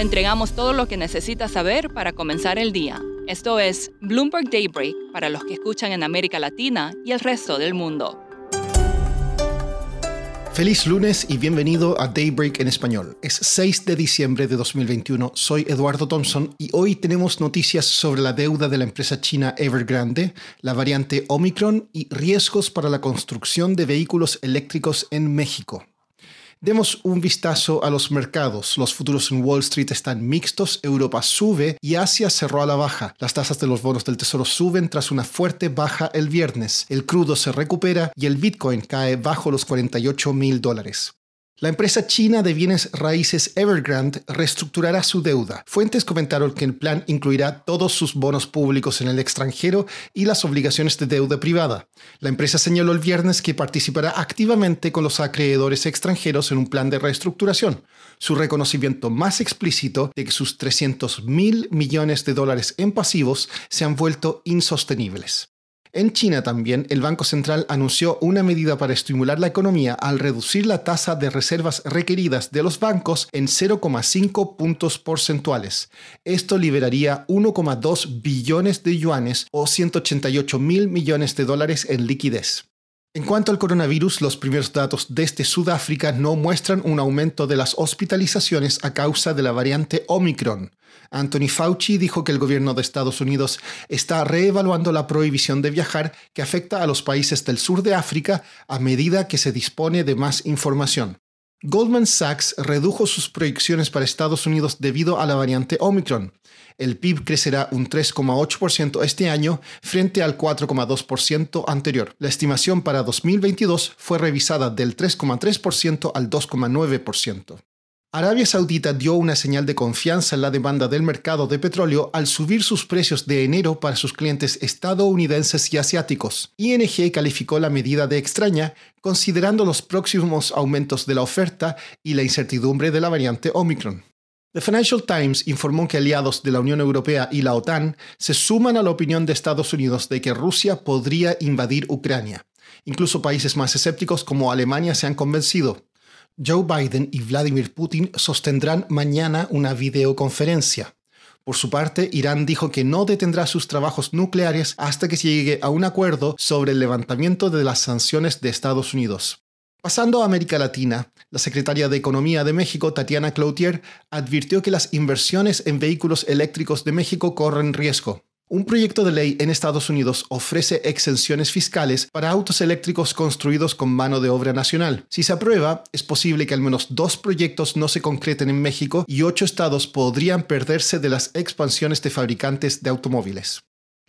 Le entregamos todo lo que necesita saber para comenzar el día. Esto es Bloomberg Daybreak para los que escuchan en América Latina y el resto del mundo. Feliz lunes y bienvenido a Daybreak en español. Es 6 de diciembre de 2021, soy Eduardo Thompson y hoy tenemos noticias sobre la deuda de la empresa china Evergrande, la variante Omicron y riesgos para la construcción de vehículos eléctricos en México. Demos un vistazo a los mercados. Los futuros en Wall Street están mixtos, Europa sube y Asia cerró a la baja. Las tasas de los bonos del tesoro suben tras una fuerte baja el viernes. El crudo se recupera y el Bitcoin cae bajo los 48 mil dólares. La empresa china de bienes raíces Evergrande reestructurará su deuda. Fuentes comentaron que el plan incluirá todos sus bonos públicos en el extranjero y las obligaciones de deuda privada. La empresa señaló el viernes que participará activamente con los acreedores extranjeros en un plan de reestructuración. Su reconocimiento más explícito de que sus 300 mil millones de dólares en pasivos se han vuelto insostenibles. En China también, el Banco Central anunció una medida para estimular la economía al reducir la tasa de reservas requeridas de los bancos en 0,5 puntos porcentuales. Esto liberaría 1,2 billones de yuanes o 188 mil millones de dólares en liquidez. En cuanto al coronavirus, los primeros datos desde Sudáfrica no muestran un aumento de las hospitalizaciones a causa de la variante Omicron. Anthony Fauci dijo que el gobierno de Estados Unidos está reevaluando la prohibición de viajar que afecta a los países del sur de África a medida que se dispone de más información. Goldman Sachs redujo sus proyecciones para Estados Unidos debido a la variante Omicron. El PIB crecerá un 3,8% este año frente al 4,2% anterior. La estimación para 2022 fue revisada del 3,3% al 2,9%. Arabia Saudita dio una señal de confianza en la demanda del mercado de petróleo al subir sus precios de enero para sus clientes estadounidenses y asiáticos. ING calificó la medida de extraña, considerando los próximos aumentos de la oferta y la incertidumbre de la variante Omicron. The Financial Times informó que aliados de la Unión Europea y la OTAN se suman a la opinión de Estados Unidos de que Rusia podría invadir Ucrania. Incluso países más escépticos como Alemania se han convencido. Joe Biden y Vladimir Putin sostendrán mañana una videoconferencia. Por su parte, Irán dijo que no detendrá sus trabajos nucleares hasta que se llegue a un acuerdo sobre el levantamiento de las sanciones de Estados Unidos. Pasando a América Latina, la secretaria de Economía de México, Tatiana Cloutier, advirtió que las inversiones en vehículos eléctricos de México corren riesgo. Un proyecto de ley en Estados Unidos ofrece exenciones fiscales para autos eléctricos construidos con mano de obra nacional. Si se aprueba, es posible que al menos dos proyectos no se concreten en México y ocho estados podrían perderse de las expansiones de fabricantes de automóviles.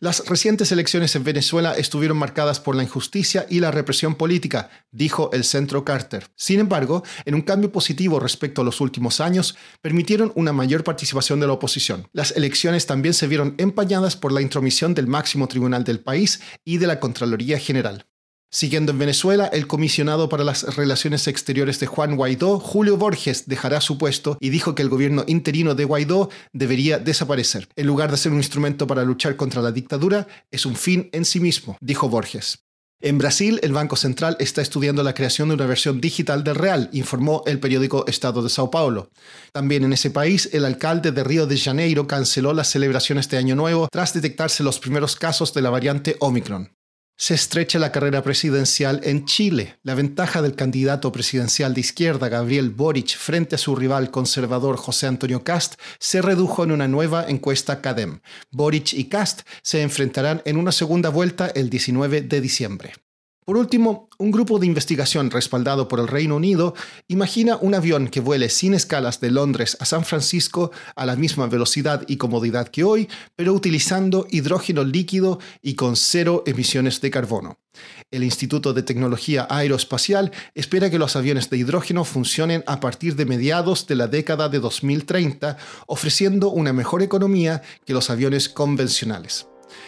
Las recientes elecciones en Venezuela estuvieron marcadas por la injusticia y la represión política, dijo el Centro Carter. Sin embargo, en un cambio positivo respecto a los últimos años, permitieron una mayor participación de la oposición. Las elecciones también se vieron empañadas por la intromisión del máximo tribunal del país y de la Contraloría General. Siguiendo en Venezuela, el comisionado para las Relaciones Exteriores de Juan Guaidó, Julio Borges, dejará su puesto y dijo que el gobierno interino de Guaidó debería desaparecer. En lugar de ser un instrumento para luchar contra la dictadura, es un fin en sí mismo, dijo Borges. En Brasil, el Banco Central está estudiando la creación de una versión digital del Real, informó el periódico Estado de Sao Paulo. También en ese país, el alcalde de Río de Janeiro canceló las celebraciones de Año Nuevo tras detectarse los primeros casos de la variante Omicron se estrecha la carrera presidencial en Chile. La ventaja del candidato presidencial de izquierda, Gabriel Boric, frente a su rival conservador José Antonio Cast, se redujo en una nueva encuesta CADEM. Boric y Cast se enfrentarán en una segunda vuelta el 19 de diciembre. Por último, un grupo de investigación respaldado por el Reino Unido imagina un avión que vuele sin escalas de Londres a San Francisco a la misma velocidad y comodidad que hoy, pero utilizando hidrógeno líquido y con cero emisiones de carbono. El Instituto de Tecnología Aeroespacial espera que los aviones de hidrógeno funcionen a partir de mediados de la década de 2030, ofreciendo una mejor economía que los aviones convencionales.